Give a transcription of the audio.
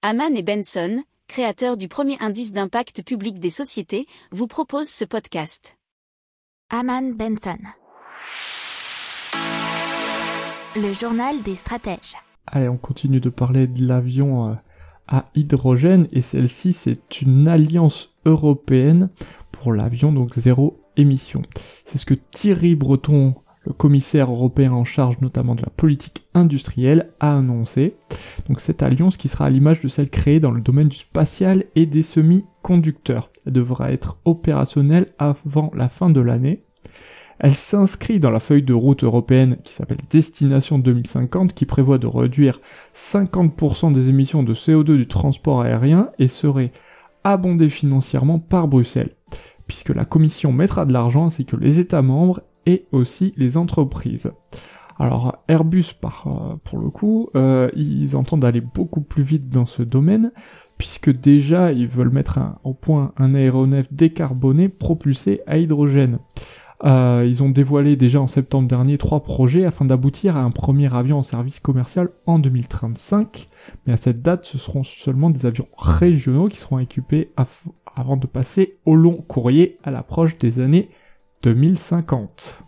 Haman et Benson, créateurs du premier indice d'impact public des sociétés, vous proposent ce podcast. Haman Benson. Le journal des stratèges. Allez, on continue de parler de l'avion euh, à hydrogène et celle-ci c'est une alliance européenne pour l'avion donc zéro émission. C'est ce que Thierry Breton, le commissaire européen en charge notamment de la politique industrielle, a annoncé. Donc cette alliance qui sera à l'image de celle créée dans le domaine du spatial et des semi-conducteurs. Elle devra être opérationnelle avant la fin de l'année. Elle s'inscrit dans la feuille de route européenne qui s'appelle Destination 2050 qui prévoit de réduire 50% des émissions de CO2 du transport aérien et serait abondée financièrement par Bruxelles, puisque la Commission mettra de l'argent ainsi que les États membres et aussi les entreprises. Alors Airbus, par, euh, pour le coup, euh, ils entendent aller beaucoup plus vite dans ce domaine, puisque déjà ils veulent mettre au point un aéronef décarboné propulsé à hydrogène. Euh, ils ont dévoilé déjà en septembre dernier trois projets afin d'aboutir à un premier avion en service commercial en 2035. Mais à cette date, ce seront seulement des avions régionaux qui seront équipés avant de passer au long courrier à l'approche des années 2050.